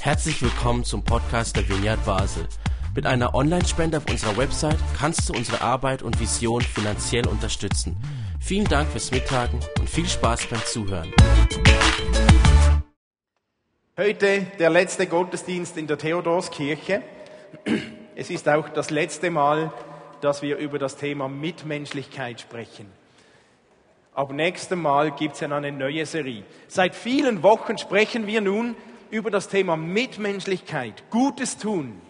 Herzlich willkommen zum Podcast der Vineyard Basel. Mit einer Online-Spende auf unserer Website kannst du unsere Arbeit und Vision finanziell unterstützen. Vielen Dank fürs Mittagen und viel Spaß beim Zuhören. Heute der letzte Gottesdienst in der Theodorskirche. Es ist auch das letzte Mal, dass wir über das Thema Mitmenschlichkeit sprechen. Ab nächstem Mal gibt es ja eine neue Serie. Seit vielen Wochen sprechen wir nun über das Thema Mitmenschlichkeit, Gutes tun,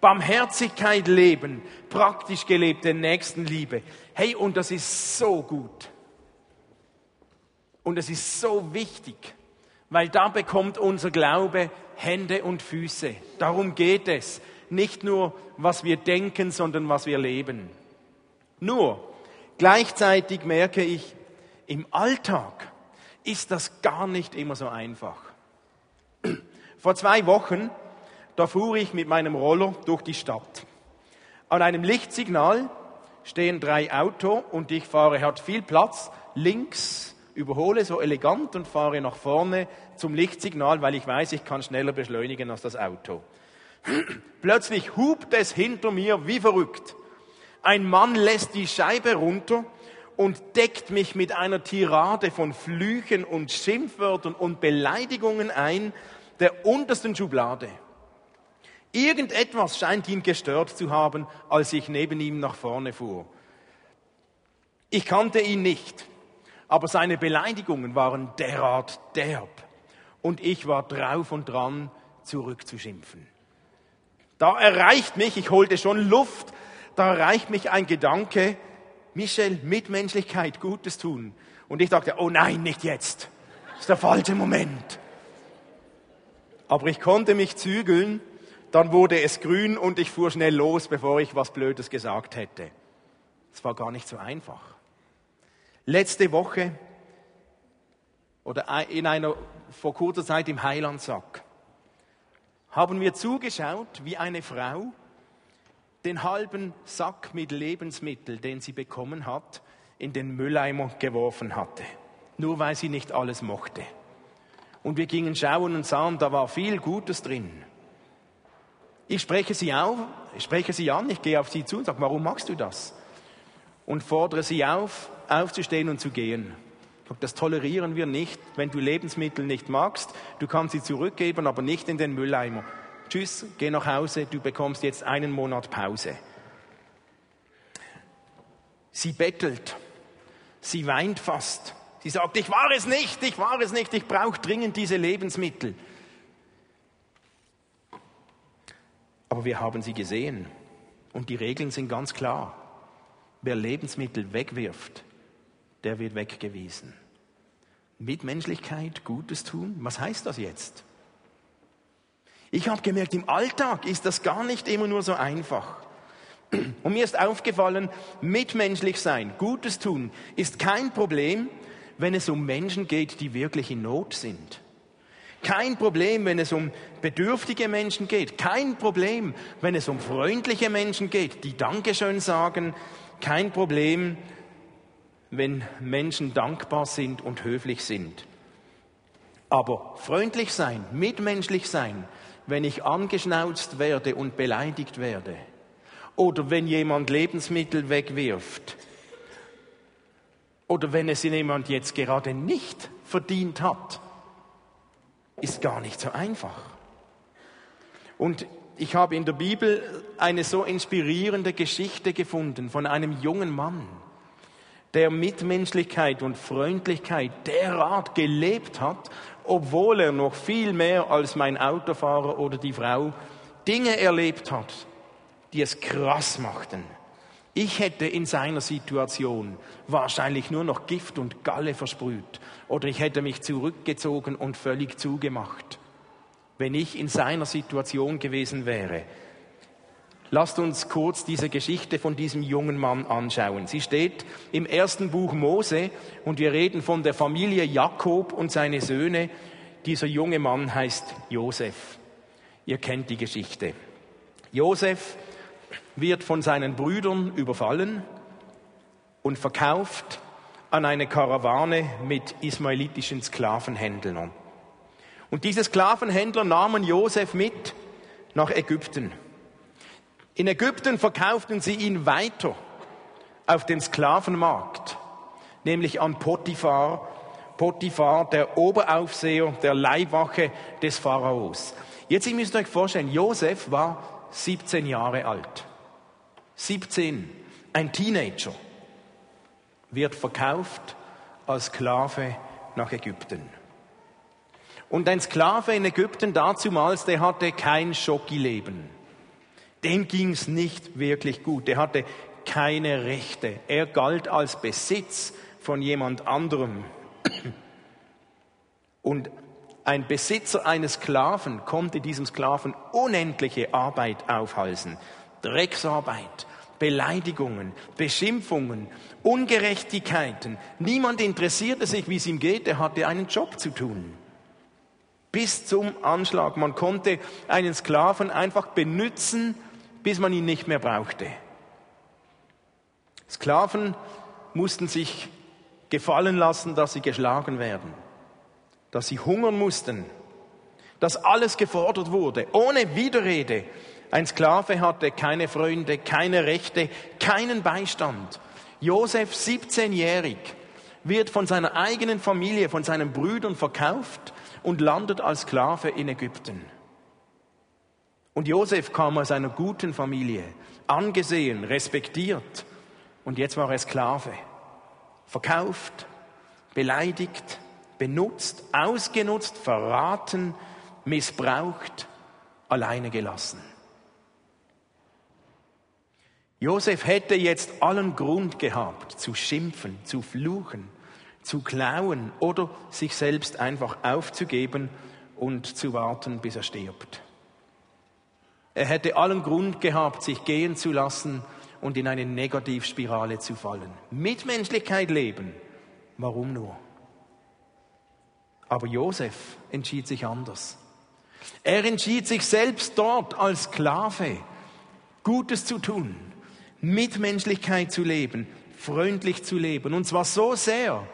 Barmherzigkeit leben, praktisch gelebte Nächstenliebe. Hey, und das ist so gut. Und es ist so wichtig, weil da bekommt unser Glaube Hände und Füße. Darum geht es. Nicht nur, was wir denken, sondern was wir leben. Nur, gleichzeitig merke ich, im Alltag ist das gar nicht immer so einfach. Vor zwei Wochen, da fuhr ich mit meinem Roller durch die Stadt. An einem Lichtsignal stehen drei Autos und ich fahre, hat viel Platz, links, überhole so elegant und fahre nach vorne zum Lichtsignal, weil ich weiß, ich kann schneller beschleunigen als das Auto. Plötzlich hupt es hinter mir wie verrückt. Ein Mann lässt die Scheibe runter und deckt mich mit einer Tirade von Flüchen und Schimpfwörtern und Beleidigungen ein, der untersten Schublade. Irgendetwas scheint ihn gestört zu haben, als ich neben ihm nach vorne fuhr. Ich kannte ihn nicht, aber seine Beleidigungen waren derart derb und ich war drauf und dran, zurückzuschimpfen. Da erreicht mich, ich holte schon Luft, da erreicht mich ein Gedanke, Michel, Mitmenschlichkeit, Gutes tun. Und ich dachte, oh nein, nicht jetzt. Das ist der falsche Moment. Aber ich konnte mich zügeln, dann wurde es grün und ich fuhr schnell los, bevor ich was Blödes gesagt hätte. Es war gar nicht so einfach. Letzte Woche oder in einer vor kurzer Zeit im Heilandsack haben wir zugeschaut, wie eine Frau den halben Sack mit Lebensmitteln, den sie bekommen hat, in den Mülleimer geworfen hatte, nur weil sie nicht alles mochte. Und wir gingen schauen und sahen, da war viel Gutes drin. Ich spreche sie auf, ich spreche sie an, ich gehe auf sie zu und sage, warum machst du das? Und fordere sie auf, aufzustehen und zu gehen. Das tolerieren wir nicht, wenn du Lebensmittel nicht magst. Du kannst sie zurückgeben, aber nicht in den Mülleimer tschüss, geh nach Hause, du bekommst jetzt einen Monat Pause. Sie bettelt, sie weint fast. Sie sagt, ich war es nicht, ich war es nicht, ich brauche dringend diese Lebensmittel. Aber wir haben sie gesehen und die Regeln sind ganz klar. Wer Lebensmittel wegwirft, der wird weggewiesen. Mitmenschlichkeit, Gutes tun, was heißt das jetzt? Ich habe gemerkt, im Alltag ist das gar nicht immer nur so einfach. Und mir ist aufgefallen, mitmenschlich sein, Gutes tun, ist kein Problem, wenn es um Menschen geht, die wirklich in Not sind. Kein Problem, wenn es um bedürftige Menschen geht. Kein Problem, wenn es um freundliche Menschen geht, die Dankeschön sagen. Kein Problem, wenn Menschen dankbar sind und höflich sind. Aber freundlich sein, mitmenschlich sein, wenn ich angeschnauzt werde und beleidigt werde. Oder wenn jemand Lebensmittel wegwirft. Oder wenn es jemand jetzt gerade nicht verdient hat, ist gar nicht so einfach. Und ich habe in der Bibel eine so inspirierende Geschichte gefunden von einem jungen Mann, der Mitmenschlichkeit und Freundlichkeit derart gelebt hat obwohl er noch viel mehr als mein Autofahrer oder die Frau Dinge erlebt hat, die es krass machten. Ich hätte in seiner Situation wahrscheinlich nur noch Gift und Galle versprüht oder ich hätte mich zurückgezogen und völlig zugemacht, wenn ich in seiner Situation gewesen wäre. Lasst uns kurz diese Geschichte von diesem jungen Mann anschauen. Sie steht im ersten Buch Mose und wir reden von der Familie Jakob und seine Söhne. Dieser junge Mann heißt Josef. Ihr kennt die Geschichte. Josef wird von seinen Brüdern überfallen und verkauft an eine Karawane mit ismaelitischen Sklavenhändlern. Und diese Sklavenhändler nahmen Josef mit nach Ägypten. In Ägypten verkauften sie ihn weiter auf den Sklavenmarkt, nämlich an Potiphar, Potiphar, der Oberaufseher der Leibwache des Pharaos. Jetzt, ihr müsst euch vorstellen, Josef war 17 Jahre alt. 17, ein Teenager, wird verkauft als Sklave nach Ägypten. Und ein Sklave in Ägypten dazumals, der hatte kein Schocki-Leben. Dem ging's nicht wirklich gut. Der hatte keine Rechte. Er galt als Besitz von jemand anderem. Und ein Besitzer eines Sklaven konnte diesem Sklaven unendliche Arbeit aufhalsen. Drecksarbeit, Beleidigungen, Beschimpfungen, Ungerechtigkeiten. Niemand interessierte sich, wie es ihm geht. Er hatte einen Job zu tun. Bis zum Anschlag. Man konnte einen Sklaven einfach benutzen, bis man ihn nicht mehr brauchte. Sklaven mussten sich gefallen lassen, dass sie geschlagen werden, dass sie hungern mussten, dass alles gefordert wurde, ohne Widerrede. Ein Sklave hatte keine Freunde, keine Rechte, keinen Beistand. Josef, 17-jährig, wird von seiner eigenen Familie, von seinen Brüdern verkauft und landet als Sklave in Ägypten. Und Josef kam aus einer guten Familie, angesehen, respektiert, und jetzt war er Sklave, verkauft, beleidigt, benutzt, ausgenutzt, verraten, missbraucht, alleine gelassen. Josef hätte jetzt allen Grund gehabt, zu schimpfen, zu fluchen, zu klauen oder sich selbst einfach aufzugeben und zu warten, bis er stirbt. Er hätte allen Grund gehabt, sich gehen zu lassen und in eine Negativspirale zu fallen. Mitmenschlichkeit leben, warum nur? Aber Josef entschied sich anders. Er entschied sich selbst dort als Sklave Gutes zu tun, Mitmenschlichkeit zu leben, freundlich zu leben. Und zwar so sehr,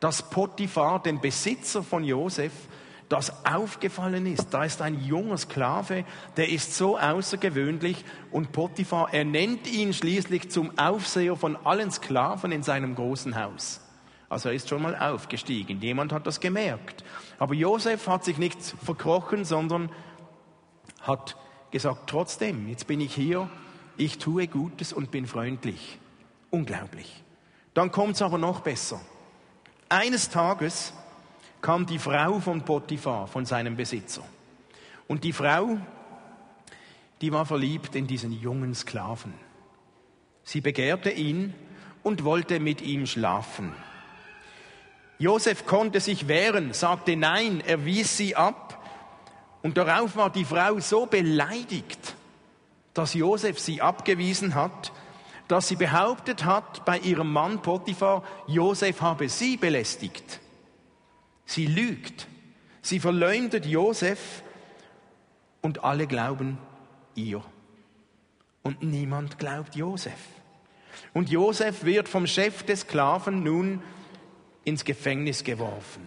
dass Potiphar, dem Besitzer von Josef, das aufgefallen ist. Da ist ein junger Sklave, der ist so außergewöhnlich und Potiphar, er nennt ihn schließlich zum Aufseher von allen Sklaven in seinem großen Haus. Also er ist schon mal aufgestiegen. Jemand hat das gemerkt. Aber Josef hat sich nicht verkrochen, sondern hat gesagt, trotzdem, jetzt bin ich hier, ich tue Gutes und bin freundlich. Unglaublich. Dann kommt es aber noch besser. Eines Tages kam die Frau von Potiphar, von seinem Besitzer. Und die Frau, die war verliebt in diesen jungen Sklaven. Sie begehrte ihn und wollte mit ihm schlafen. Josef konnte sich wehren, sagte nein, er wies sie ab. Und darauf war die Frau so beleidigt, dass Josef sie abgewiesen hat, dass sie behauptet hat bei ihrem Mann Potiphar, Josef habe sie belästigt. Sie lügt. Sie verleumdet Josef und alle glauben ihr. Und niemand glaubt Josef. Und Josef wird vom Chef des Sklaven nun ins Gefängnis geworfen.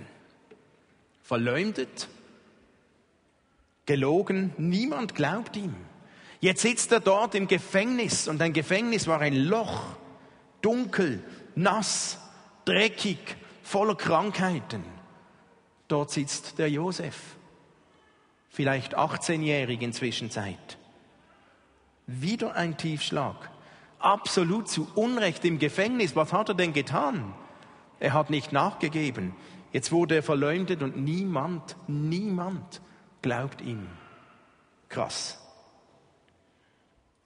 Verleumdet, gelogen, niemand glaubt ihm. Jetzt sitzt er dort im Gefängnis und ein Gefängnis war ein Loch, dunkel, nass, dreckig, voller Krankheiten. Dort sitzt der Josef, vielleicht 18-jährig in Zwischenzeit. Wieder ein Tiefschlag. Absolut zu Unrecht im Gefängnis. Was hat er denn getan? Er hat nicht nachgegeben. Jetzt wurde er verleumdet und niemand, niemand glaubt ihm. Krass.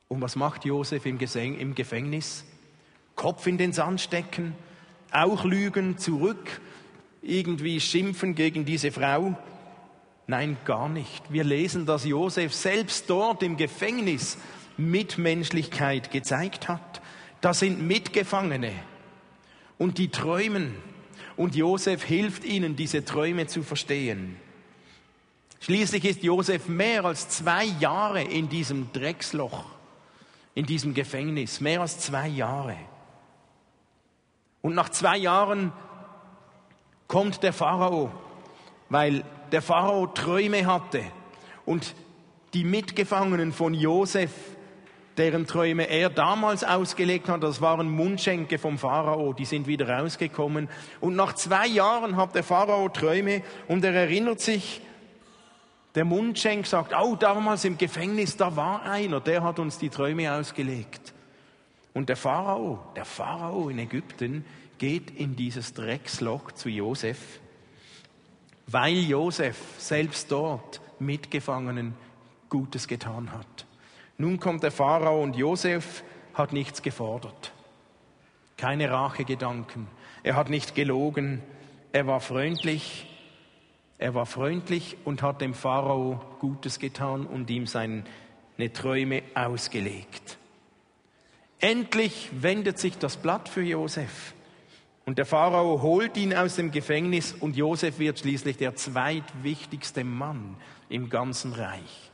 Und was macht Josef im Gefängnis? Kopf in den Sand stecken, auch lügen, zurück irgendwie schimpfen gegen diese Frau. Nein, gar nicht. Wir lesen, dass Josef selbst dort im Gefängnis Mitmenschlichkeit gezeigt hat. Da sind Mitgefangene und die träumen und Josef hilft ihnen, diese Träume zu verstehen. Schließlich ist Josef mehr als zwei Jahre in diesem Drecksloch, in diesem Gefängnis, mehr als zwei Jahre. Und nach zwei Jahren kommt der Pharao, weil der Pharao Träume hatte und die Mitgefangenen von Josef, deren Träume er damals ausgelegt hat, das waren Mundschenke vom Pharao, die sind wieder rausgekommen. Und nach zwei Jahren hat der Pharao Träume und er erinnert sich, der Mundschenk sagt, oh, damals im Gefängnis, da war einer, der hat uns die Träume ausgelegt. Und der Pharao, der Pharao in Ägypten, geht in dieses Drecksloch zu Josef, weil Josef selbst dort Mitgefangenen Gutes getan hat. Nun kommt der Pharao und Josef hat nichts gefordert. Keine Rachegedanken. Er hat nicht gelogen. Er war freundlich. Er war freundlich und hat dem Pharao Gutes getan und ihm seine Träume ausgelegt. Endlich wendet sich das Blatt für Josef. Und der Pharao holt ihn aus dem Gefängnis und Josef wird schließlich der zweitwichtigste Mann im ganzen Reich.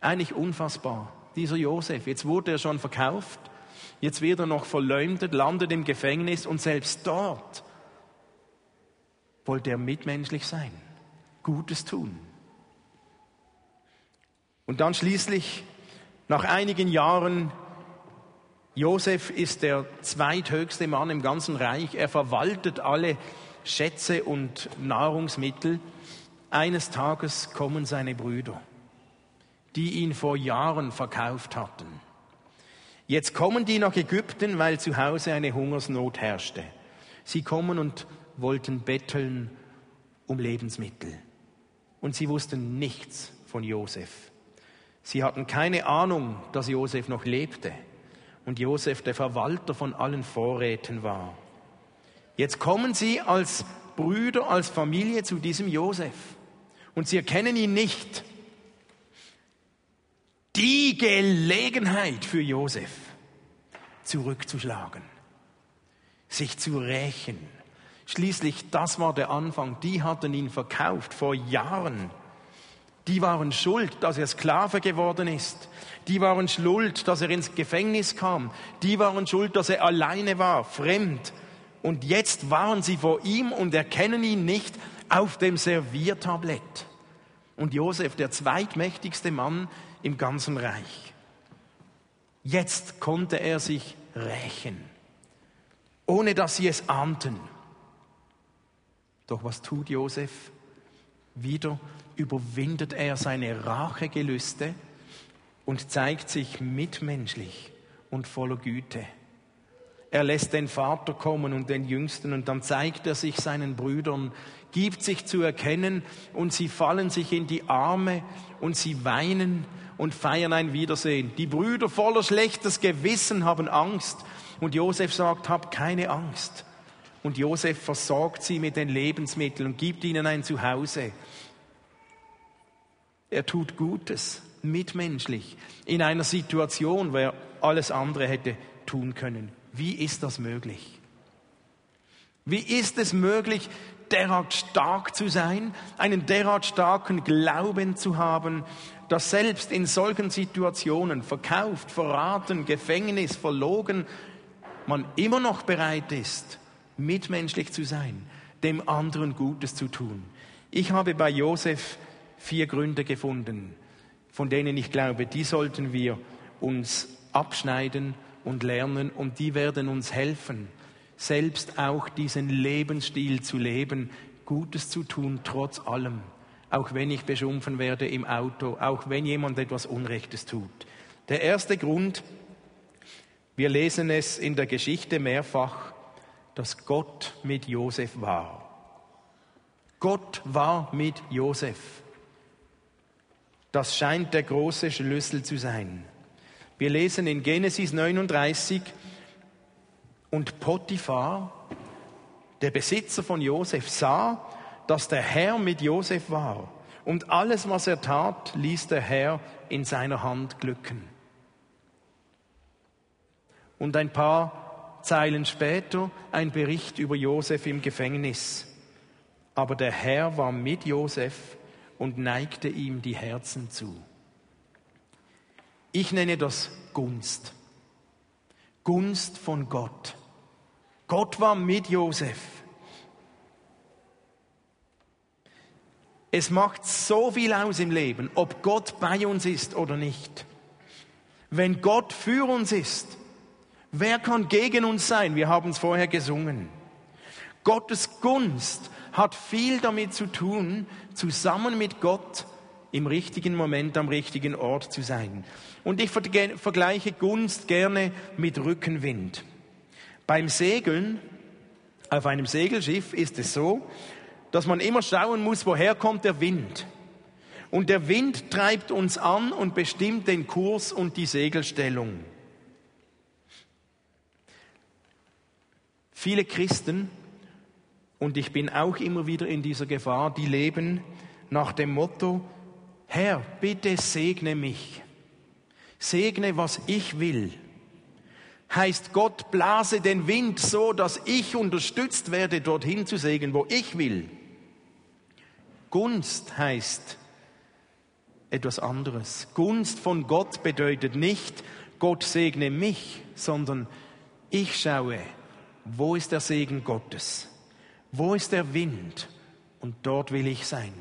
Eigentlich unfassbar, dieser Josef. Jetzt wurde er schon verkauft, jetzt wird er noch verleumdet, landet im Gefängnis und selbst dort wollte er mitmenschlich sein, Gutes tun. Und dann schließlich, nach einigen Jahren, Josef ist der zweithöchste Mann im ganzen Reich. Er verwaltet alle Schätze und Nahrungsmittel. Eines Tages kommen seine Brüder, die ihn vor Jahren verkauft hatten. Jetzt kommen die nach Ägypten, weil zu Hause eine Hungersnot herrschte. Sie kommen und wollten betteln um Lebensmittel. Und sie wussten nichts von Josef. Sie hatten keine Ahnung, dass Josef noch lebte und Josef der Verwalter von allen Vorräten war. Jetzt kommen sie als Brüder, als Familie zu diesem Josef und sie erkennen ihn nicht. Die Gelegenheit für Josef zurückzuschlagen, sich zu rächen. Schließlich, das war der Anfang. Die hatten ihn verkauft vor Jahren. Die waren schuld, dass er Sklave geworden ist. Die waren schuld, dass er ins Gefängnis kam. Die waren schuld, dass er alleine war, fremd. Und jetzt waren sie vor ihm und erkennen ihn nicht auf dem Serviertablett. Und Josef, der zweitmächtigste Mann im ganzen Reich. Jetzt konnte er sich rächen, ohne dass sie es ahnten. Doch was tut Josef? Wieder überwindet er seine Rachegelüste und zeigt sich mitmenschlich und voller Güte. Er lässt den Vater kommen und den Jüngsten und dann zeigt er sich seinen Brüdern, gibt sich zu erkennen und sie fallen sich in die Arme und sie weinen und feiern ein Wiedersehen. Die Brüder voller schlechtes Gewissen haben Angst und Josef sagt, hab keine Angst. Und Josef versorgt sie mit den Lebensmitteln und gibt ihnen ein Zuhause. Er tut Gutes, mitmenschlich, in einer Situation, wo er alles andere hätte tun können. Wie ist das möglich? Wie ist es möglich, derart stark zu sein, einen derart starken Glauben zu haben, dass selbst in solchen Situationen, verkauft, verraten, Gefängnis, verlogen, man immer noch bereit ist, mitmenschlich zu sein, dem anderen Gutes zu tun. Ich habe bei Josef vier Gründe gefunden, von denen ich glaube, die sollten wir uns abschneiden und lernen und die werden uns helfen, selbst auch diesen Lebensstil zu leben, Gutes zu tun trotz allem, auch wenn ich beschumpfen werde im Auto, auch wenn jemand etwas Unrechtes tut. Der erste Grund, wir lesen es in der Geschichte mehrfach, dass Gott mit Josef war. Gott war mit Josef. Das scheint der große Schlüssel zu sein. Wir lesen in Genesis 39, und Potiphar, der Besitzer von Josef, sah, dass der Herr mit Josef war. Und alles, was er tat, ließ der Herr in seiner Hand glücken. Und ein paar Zeilen später ein Bericht über Josef im Gefängnis. Aber der Herr war mit Josef und neigte ihm die Herzen zu. Ich nenne das Gunst. Gunst von Gott. Gott war mit Josef. Es macht so viel aus im Leben, ob Gott bei uns ist oder nicht. Wenn Gott für uns ist, wer kann gegen uns sein? Wir haben es vorher gesungen. Gottes Gunst hat viel damit zu tun, zusammen mit Gott im richtigen Moment am richtigen Ort zu sein. Und ich vergleiche Gunst gerne mit Rückenwind. Beim Segeln auf einem Segelschiff ist es so, dass man immer schauen muss, woher kommt der Wind. Und der Wind treibt uns an und bestimmt den Kurs und die Segelstellung. Viele Christen, und ich bin auch immer wieder in dieser Gefahr, die leben nach dem Motto, Herr, bitte segne mich, segne, was ich will. Heißt Gott, blase den Wind so, dass ich unterstützt werde, dorthin zu segeln, wo ich will. Gunst heißt etwas anderes. Gunst von Gott bedeutet nicht, Gott segne mich, sondern ich schaue, wo ist der Segen Gottes? Wo ist der Wind? Und dort will ich sein.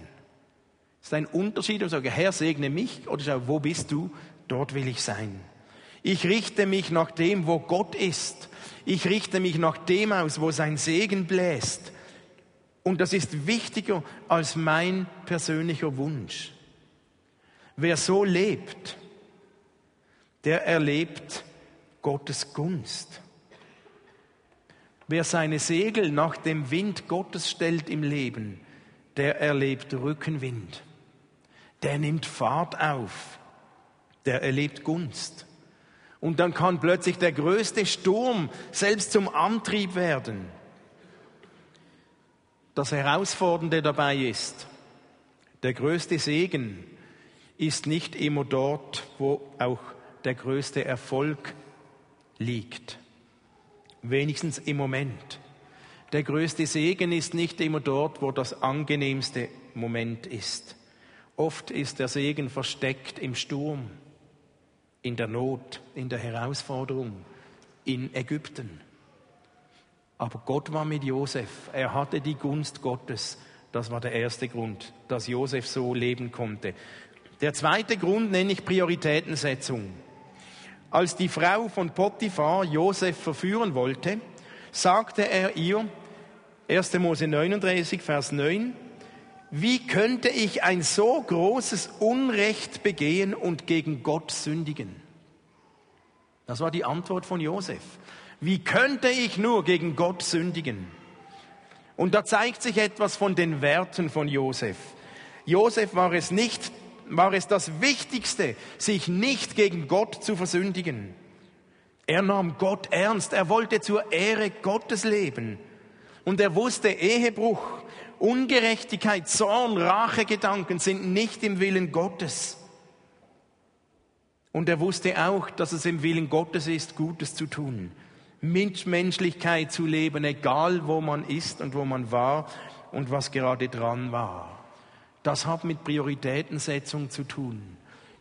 Ist ein Unterschied, ob ich sage, Herr, segne mich, oder schau, wo bist du? Dort will ich sein. Ich richte mich nach dem, wo Gott ist. Ich richte mich nach dem aus, wo sein Segen bläst. Und das ist wichtiger als mein persönlicher Wunsch. Wer so lebt, der erlebt Gottes Gunst. Wer seine Segel nach dem Wind Gottes stellt im Leben, der erlebt Rückenwind. Der nimmt Fahrt auf. Der erlebt Gunst. Und dann kann plötzlich der größte Sturm selbst zum Antrieb werden. Das Herausfordernde dabei ist, der größte Segen ist nicht immer dort, wo auch der größte Erfolg liegt. Wenigstens im Moment. Der größte Segen ist nicht immer dort, wo das angenehmste Moment ist. Oft ist der Segen versteckt im Sturm, in der Not, in der Herausforderung, in Ägypten. Aber Gott war mit Josef. Er hatte die Gunst Gottes. Das war der erste Grund, dass Josef so leben konnte. Der zweite Grund nenne ich Prioritätensetzung. Als die Frau von Potiphar Josef verführen wollte, sagte er ihr, 1. Mose 39, Vers 9, wie könnte ich ein so großes Unrecht begehen und gegen Gott sündigen? Das war die Antwort von Josef. Wie könnte ich nur gegen Gott sündigen? Und da zeigt sich etwas von den Werten von Josef. Josef war es nicht, war es das Wichtigste, sich nicht gegen Gott zu versündigen. Er nahm Gott ernst. Er wollte zur Ehre Gottes leben. Und er wusste, Ehebruch, Ungerechtigkeit, Zorn, Rachegedanken sind nicht im Willen Gottes. Und er wusste auch, dass es im Willen Gottes ist, Gutes zu tun. Mitmenschlichkeit zu leben, egal wo man ist und wo man war und was gerade dran war. Das hat mit Prioritätensetzung zu tun.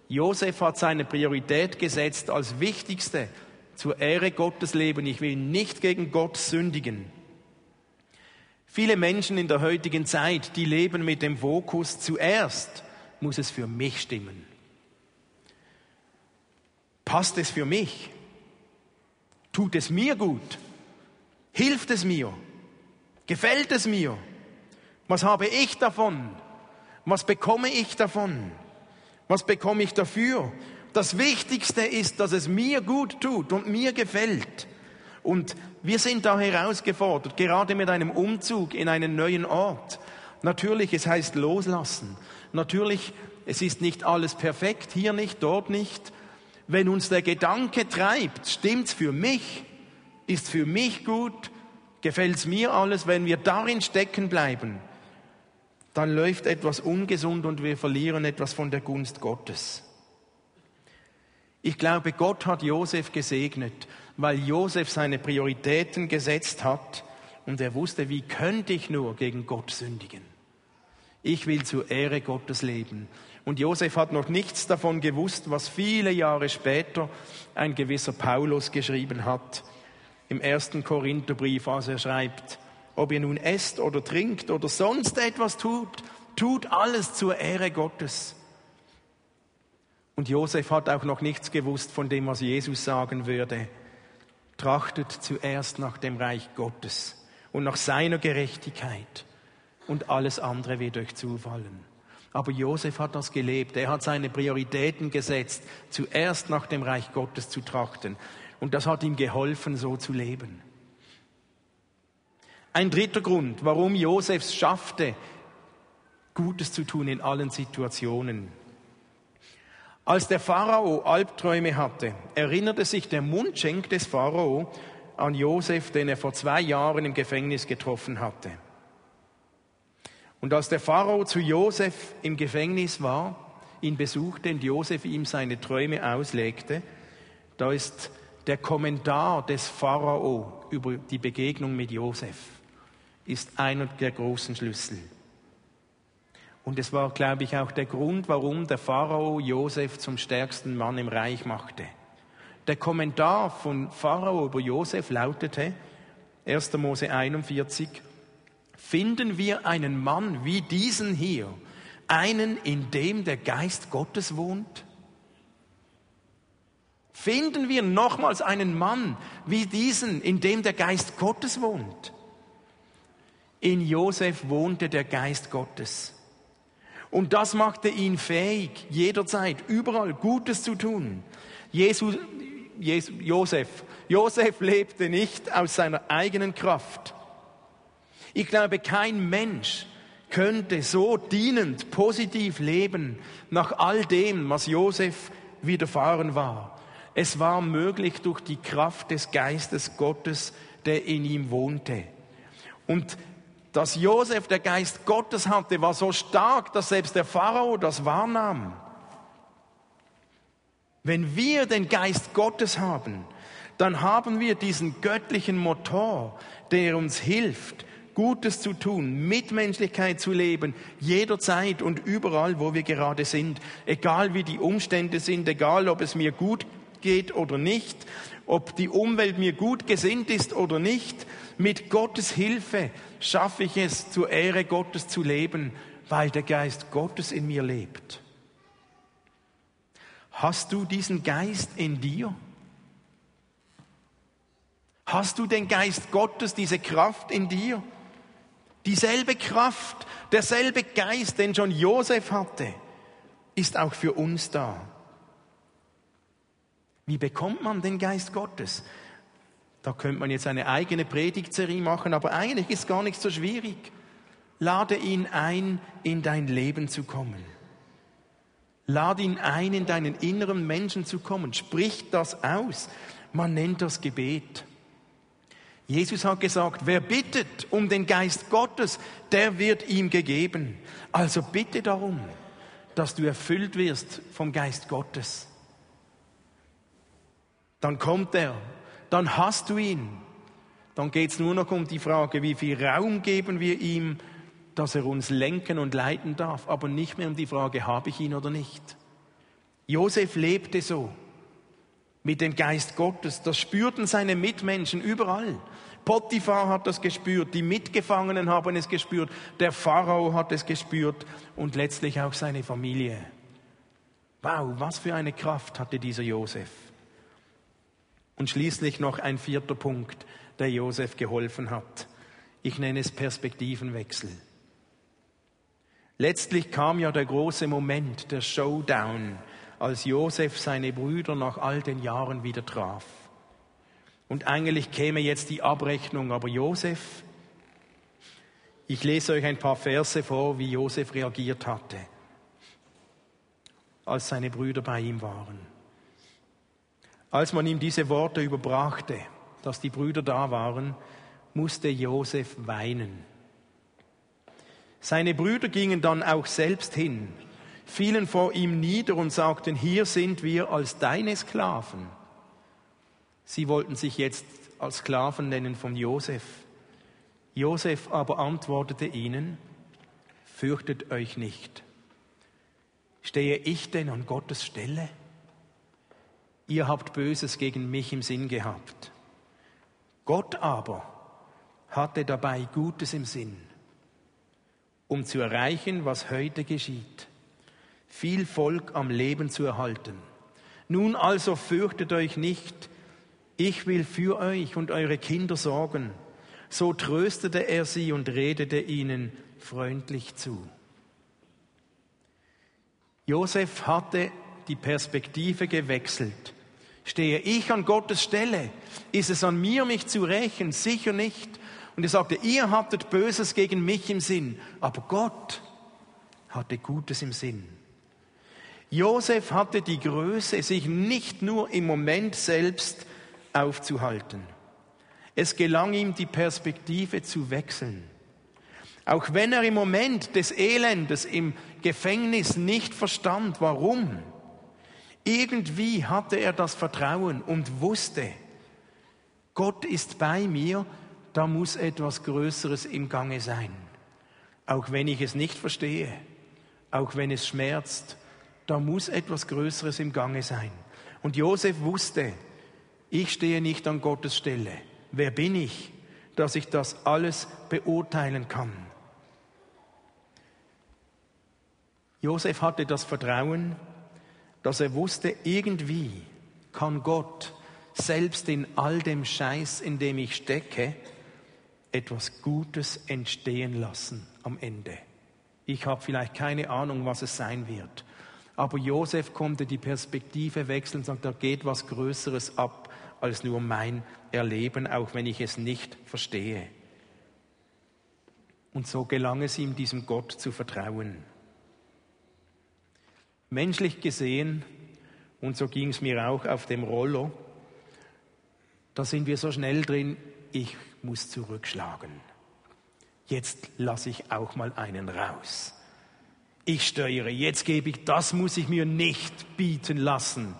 Josef hat seine Priorität gesetzt als wichtigste zur Ehre Gottes leben. Ich will nicht gegen Gott sündigen. Viele Menschen in der heutigen Zeit, die leben mit dem Fokus, zuerst muss es für mich stimmen. Passt es für mich? Tut es mir gut? Hilft es mir? Gefällt es mir? Was habe ich davon? Was bekomme ich davon? Was bekomme ich dafür? Das Wichtigste ist, dass es mir gut tut und mir gefällt. Und wir sind da herausgefordert, gerade mit einem Umzug in einen neuen Ort. Natürlich, es heißt loslassen. Natürlich, es ist nicht alles perfekt, hier nicht, dort nicht wenn uns der Gedanke treibt, stimmt's für mich, ist für mich gut, gefällt's mir alles, wenn wir darin stecken bleiben, dann läuft etwas ungesund und wir verlieren etwas von der Gunst Gottes. Ich glaube, Gott hat Josef gesegnet, weil Josef seine Prioritäten gesetzt hat und er wusste, wie könnte ich nur gegen Gott sündigen. Ich will zur Ehre Gottes leben. Und Josef hat noch nichts davon gewusst, was viele Jahre später ein gewisser Paulus geschrieben hat im ersten Korintherbrief, als er schreibt, ob ihr nun esst oder trinkt oder sonst etwas tut, tut alles zur Ehre Gottes. Und Josef hat auch noch nichts gewusst von dem, was Jesus sagen würde. Trachtet zuerst nach dem Reich Gottes und nach seiner Gerechtigkeit und alles andere wird euch zufallen. Aber Josef hat das gelebt. Er hat seine Prioritäten gesetzt, zuerst nach dem Reich Gottes zu trachten. Und das hat ihm geholfen, so zu leben. Ein dritter Grund, warum Josef es schaffte, Gutes zu tun in allen Situationen. Als der Pharao Albträume hatte, erinnerte sich der Mundschenk des Pharao an Josef, den er vor zwei Jahren im Gefängnis getroffen hatte. Und als der Pharao zu Josef im Gefängnis war, ihn besuchte und Josef ihm seine Träume auslegte, da ist der Kommentar des Pharao über die Begegnung mit Josef ist einer der großen Schlüssel. Und es war, glaube ich, auch der Grund, warum der Pharao Josef zum stärksten Mann im Reich machte. Der Kommentar von Pharao über Josef lautete, 1. Mose 41, finden wir einen Mann wie diesen hier, einen, in dem der Geist Gottes wohnt? Finden wir nochmals einen Mann wie diesen, in dem der Geist Gottes wohnt? In Josef wohnte der Geist Gottes. Und das machte ihn fähig, jederzeit, überall Gutes zu tun. Jesus, Jesus, Josef, Josef lebte nicht aus seiner eigenen Kraft. Ich glaube, kein Mensch könnte so dienend, positiv leben nach all dem, was Josef widerfahren war. Es war möglich durch die Kraft des Geistes Gottes, der in ihm wohnte. Und dass Josef der Geist Gottes hatte, war so stark, dass selbst der Pharao das wahrnahm. Wenn wir den Geist Gottes haben, dann haben wir diesen göttlichen Motor, der uns hilft, Gutes zu tun, Mitmenschlichkeit zu leben, jederzeit und überall, wo wir gerade sind, egal wie die Umstände sind, egal ob es mir gut geht oder nicht, ob die Umwelt mir gut gesinnt ist oder nicht, mit Gottes Hilfe schaffe ich es, zur Ehre Gottes zu leben, weil der Geist Gottes in mir lebt. Hast du diesen Geist in dir? Hast du den Geist Gottes, diese Kraft in dir? Dieselbe Kraft, derselbe Geist, den schon Josef hatte, ist auch für uns da. Wie bekommt man den Geist Gottes? Da könnte man jetzt eine eigene Predigtserie machen, aber eigentlich ist gar nicht so schwierig. Lade ihn ein, in dein Leben zu kommen. Lade ihn ein, in deinen inneren Menschen zu kommen. Sprich das aus. Man nennt das Gebet. Jesus hat gesagt, wer bittet um den Geist Gottes, der wird ihm gegeben. Also bitte darum, dass du erfüllt wirst vom Geist Gottes. Dann kommt er, dann hast du ihn. Dann geht es nur noch um die Frage, wie viel Raum geben wir ihm, dass er uns lenken und leiten darf, aber nicht mehr um die Frage, habe ich ihn oder nicht. Josef lebte so mit dem Geist Gottes. Das spürten seine Mitmenschen überall. Potiphar hat das gespürt, die Mitgefangenen haben es gespürt, der Pharao hat es gespürt und letztlich auch seine Familie. Wow, was für eine Kraft hatte dieser Josef. Und schließlich noch ein vierter Punkt, der Josef geholfen hat. Ich nenne es Perspektivenwechsel. Letztlich kam ja der große Moment, der Showdown, als Josef seine Brüder nach all den Jahren wieder traf. Und eigentlich käme jetzt die Abrechnung, aber Josef, ich lese euch ein paar Verse vor, wie Josef reagiert hatte, als seine Brüder bei ihm waren. Als man ihm diese Worte überbrachte, dass die Brüder da waren, musste Josef weinen. Seine Brüder gingen dann auch selbst hin fielen vor ihm nieder und sagten, hier sind wir als deine Sklaven. Sie wollten sich jetzt als Sklaven nennen von Josef. Josef aber antwortete ihnen, fürchtet euch nicht. Stehe ich denn an Gottes Stelle? Ihr habt Böses gegen mich im Sinn gehabt. Gott aber hatte dabei Gutes im Sinn um zu erreichen, was heute geschieht. Viel Volk am Leben zu erhalten. Nun also fürchtet euch nicht, ich will für euch und eure Kinder sorgen. So tröstete er sie und redete ihnen freundlich zu. Josef hatte die Perspektive gewechselt. Stehe ich an Gottes Stelle? Ist es an mir, mich zu rächen? Sicher nicht. Und er sagte, ihr hattet Böses gegen mich im Sinn, aber Gott hatte Gutes im Sinn. Josef hatte die Größe, sich nicht nur im Moment selbst aufzuhalten. Es gelang ihm, die Perspektive zu wechseln. Auch wenn er im Moment des Elendes im Gefängnis nicht verstand, warum, irgendwie hatte er das Vertrauen und wusste, Gott ist bei mir, da muss etwas Größeres im Gange sein. Auch wenn ich es nicht verstehe, auch wenn es schmerzt, da muss etwas Größeres im Gange sein. Und Josef wusste, ich stehe nicht an Gottes Stelle. Wer bin ich, dass ich das alles beurteilen kann? Josef hatte das Vertrauen, dass er wusste, irgendwie kann Gott selbst in all dem Scheiß, in dem ich stecke, etwas Gutes entstehen lassen am Ende. Ich habe vielleicht keine Ahnung, was es sein wird. Aber Josef konnte die Perspektive wechseln und sagt, da geht was Größeres ab als nur mein Erleben, auch wenn ich es nicht verstehe. Und so gelang es ihm, diesem Gott zu vertrauen. Menschlich gesehen, und so ging es mir auch auf dem Rollo, da sind wir so schnell drin, ich muss zurückschlagen. Jetzt lasse ich auch mal einen raus ich steuere, jetzt gebe ich, das muss ich mir nicht bieten lassen.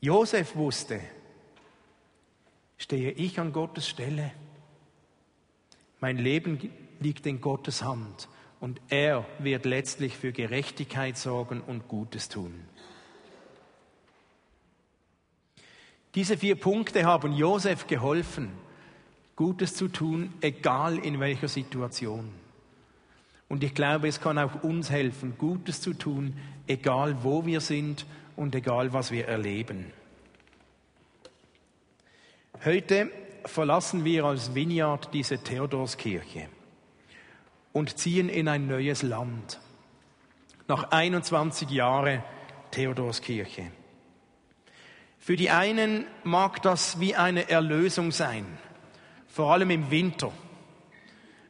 Josef wusste, stehe ich an Gottes Stelle, mein Leben liegt in Gottes Hand und er wird letztlich für Gerechtigkeit sorgen und Gutes tun. Diese vier Punkte haben Josef geholfen, Gutes zu tun, egal in welcher Situation. Und ich glaube, es kann auch uns helfen, Gutes zu tun, egal wo wir sind und egal was wir erleben. Heute verlassen wir als Vineyard diese Theodorskirche und ziehen in ein neues Land. Nach 21 Jahren Theodorskirche. Für die einen mag das wie eine Erlösung sein, vor allem im Winter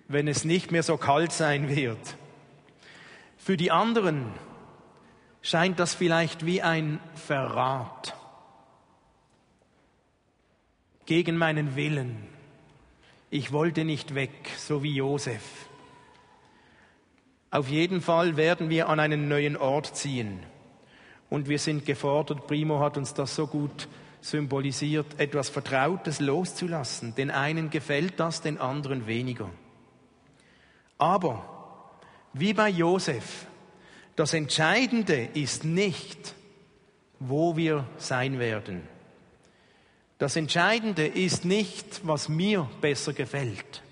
wenn es nicht mehr so kalt sein wird. Für die anderen scheint das vielleicht wie ein Verrat gegen meinen Willen. Ich wollte nicht weg, so wie Josef. Auf jeden Fall werden wir an einen neuen Ort ziehen. Und wir sind gefordert, Primo hat uns das so gut symbolisiert, etwas Vertrautes loszulassen. Den einen gefällt das, den anderen weniger. Aber wie bei Josef, das Entscheidende ist nicht, wo wir sein werden. Das Entscheidende ist nicht, was mir besser gefällt,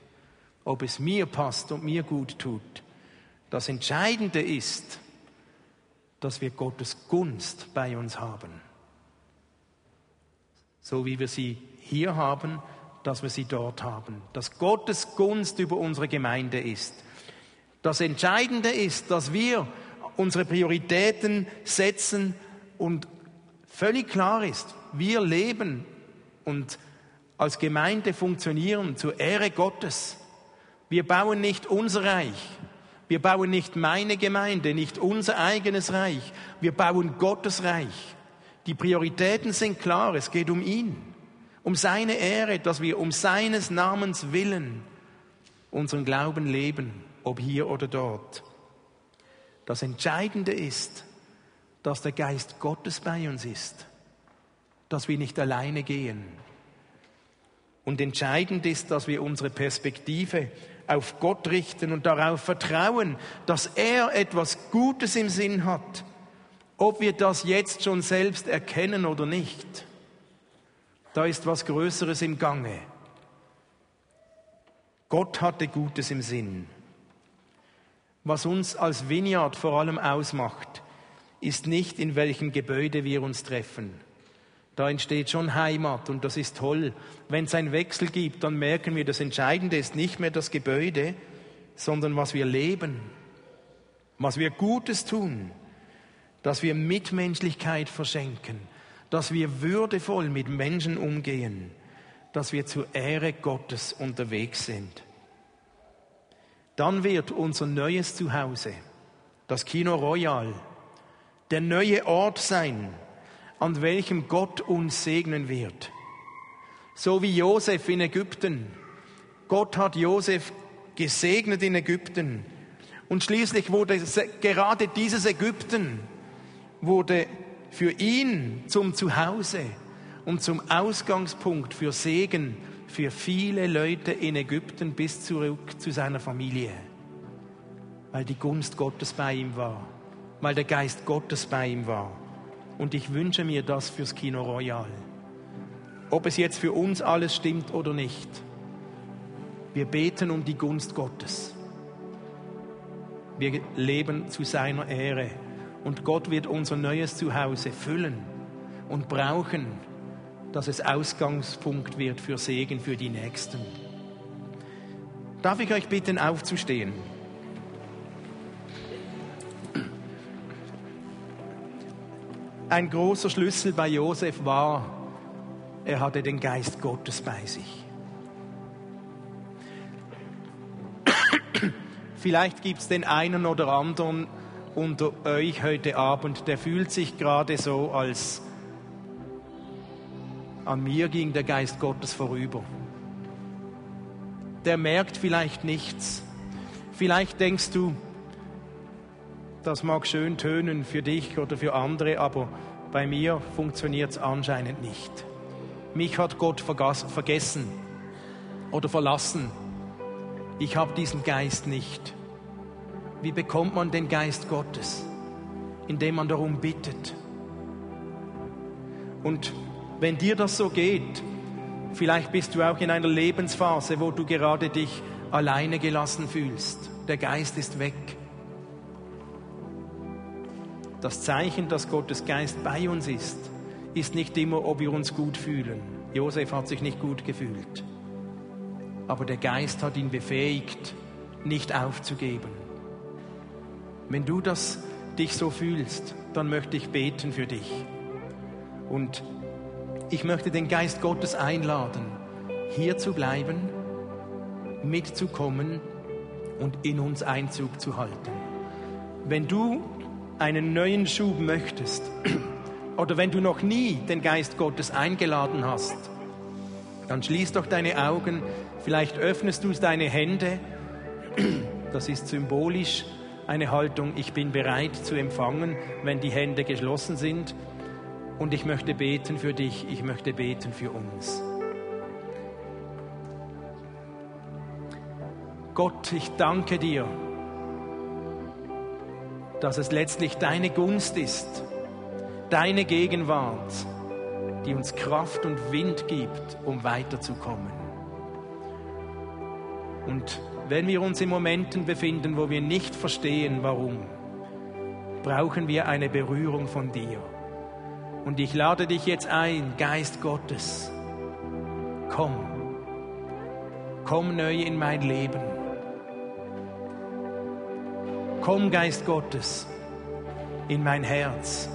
ob es mir passt und mir gut tut. Das Entscheidende ist, dass wir Gottes Gunst bei uns haben. So wie wir sie hier haben, dass wir sie dort haben. Dass Gottes Gunst über unsere Gemeinde ist. Das Entscheidende ist, dass wir unsere Prioritäten setzen und völlig klar ist, wir leben und als Gemeinde funktionieren zur Ehre Gottes. Wir bauen nicht unser Reich. Wir bauen nicht meine Gemeinde, nicht unser eigenes Reich. Wir bauen Gottes Reich. Die Prioritäten sind klar. Es geht um ihn um seine Ehre, dass wir um seines Namens willen unseren Glauben leben, ob hier oder dort. Das Entscheidende ist, dass der Geist Gottes bei uns ist, dass wir nicht alleine gehen. Und entscheidend ist, dass wir unsere Perspektive auf Gott richten und darauf vertrauen, dass er etwas Gutes im Sinn hat, ob wir das jetzt schon selbst erkennen oder nicht. Da ist was Größeres im Gange. Gott hatte Gutes im Sinn. Was uns als Vineyard vor allem ausmacht, ist nicht, in welchem Gebäude wir uns treffen. Da entsteht schon Heimat und das ist toll. Wenn es einen Wechsel gibt, dann merken wir, das Entscheidende ist nicht mehr das Gebäude, sondern was wir leben, was wir Gutes tun, dass wir Mitmenschlichkeit verschenken, dass wir würdevoll mit Menschen umgehen, dass wir zur Ehre Gottes unterwegs sind. Dann wird unser neues Zuhause, das Kino Royal, der neue Ort sein, an welchem Gott uns segnen wird. So wie Josef in Ägypten. Gott hat Josef gesegnet in Ägypten. Und schließlich wurde gerade dieses Ägypten wurde für ihn zum Zuhause und zum Ausgangspunkt für Segen für viele Leute in Ägypten bis zurück zu seiner Familie, weil die Gunst Gottes bei ihm war, weil der Geist Gottes bei ihm war. Und ich wünsche mir das fürs Kino Royal. Ob es jetzt für uns alles stimmt oder nicht. Wir beten um die Gunst Gottes. Wir leben zu seiner Ehre. Und Gott wird unser neues Zuhause füllen und brauchen, dass es Ausgangspunkt wird für Segen für die Nächsten. Darf ich euch bitten, aufzustehen? Ein großer Schlüssel bei Josef war, er hatte den Geist Gottes bei sich. Vielleicht gibt es den einen oder anderen unter euch heute Abend, der fühlt sich gerade so, als an mir ging der Geist Gottes vorüber. Der merkt vielleicht nichts. Vielleicht denkst du, das mag schön tönen für dich oder für andere, aber bei mir funktioniert es anscheinend nicht. Mich hat Gott vergessen oder verlassen. Ich habe diesen Geist nicht. Wie bekommt man den Geist Gottes? Indem man darum bittet. Und wenn dir das so geht, vielleicht bist du auch in einer Lebensphase, wo du gerade dich alleine gelassen fühlst. Der Geist ist weg das Zeichen, dass Gottes Geist bei uns ist, ist nicht immer, ob wir uns gut fühlen. Josef hat sich nicht gut gefühlt. Aber der Geist hat ihn befähigt, nicht aufzugeben. Wenn du das dich so fühlst, dann möchte ich beten für dich. Und ich möchte den Geist Gottes einladen, hier zu bleiben, mitzukommen und in uns Einzug zu halten. Wenn du einen neuen Schub möchtest oder wenn du noch nie den Geist Gottes eingeladen hast, dann schließ doch deine Augen, vielleicht öffnest du deine Hände, das ist symbolisch eine Haltung, ich bin bereit zu empfangen, wenn die Hände geschlossen sind und ich möchte beten für dich, ich möchte beten für uns. Gott, ich danke dir dass es letztlich deine Gunst ist, deine Gegenwart, die uns Kraft und Wind gibt, um weiterzukommen. Und wenn wir uns in Momenten befinden, wo wir nicht verstehen, warum, brauchen wir eine Berührung von dir. Und ich lade dich jetzt ein, Geist Gottes, komm, komm neu in mein Leben. Komm, Geist Gottes, in mein Herz.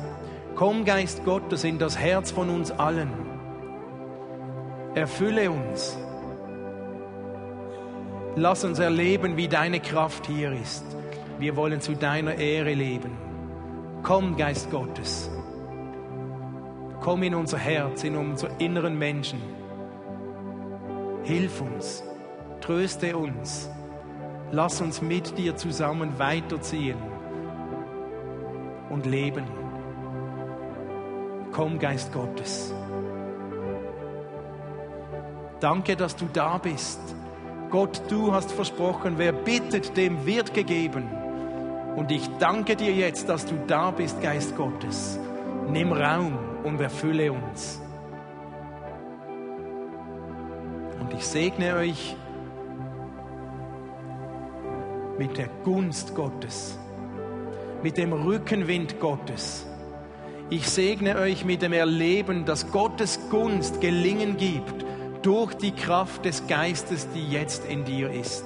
Komm, Geist Gottes, in das Herz von uns allen. Erfülle uns. Lass uns erleben, wie deine Kraft hier ist. Wir wollen zu deiner Ehre leben. Komm, Geist Gottes. Komm in unser Herz, in unsere inneren Menschen. Hilf uns. Tröste uns. Lass uns mit dir zusammen weiterziehen und leben. Komm, Geist Gottes. Danke, dass du da bist. Gott, du hast versprochen, wer bittet, dem wird gegeben. Und ich danke dir jetzt, dass du da bist, Geist Gottes. Nimm Raum und erfülle uns. Und ich segne euch mit der Gunst Gottes, mit dem Rückenwind Gottes. Ich segne euch mit dem Erleben, dass Gottes Gunst Gelingen gibt durch die Kraft des Geistes, die jetzt in dir ist.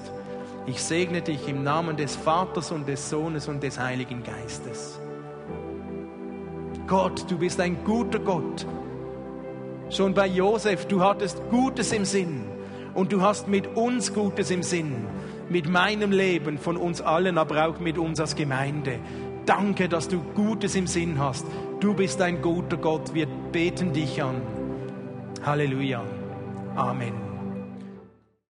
Ich segne dich im Namen des Vaters und des Sohnes und des Heiligen Geistes. Gott, du bist ein guter Gott. Schon bei Josef, du hattest Gutes im Sinn und du hast mit uns Gutes im Sinn, mit meinem Leben, von uns allen, aber auch mit uns als Gemeinde. Danke, dass du Gutes im Sinn hast. Du bist ein guter Gott. Wir beten dich an. Halleluja. Amen.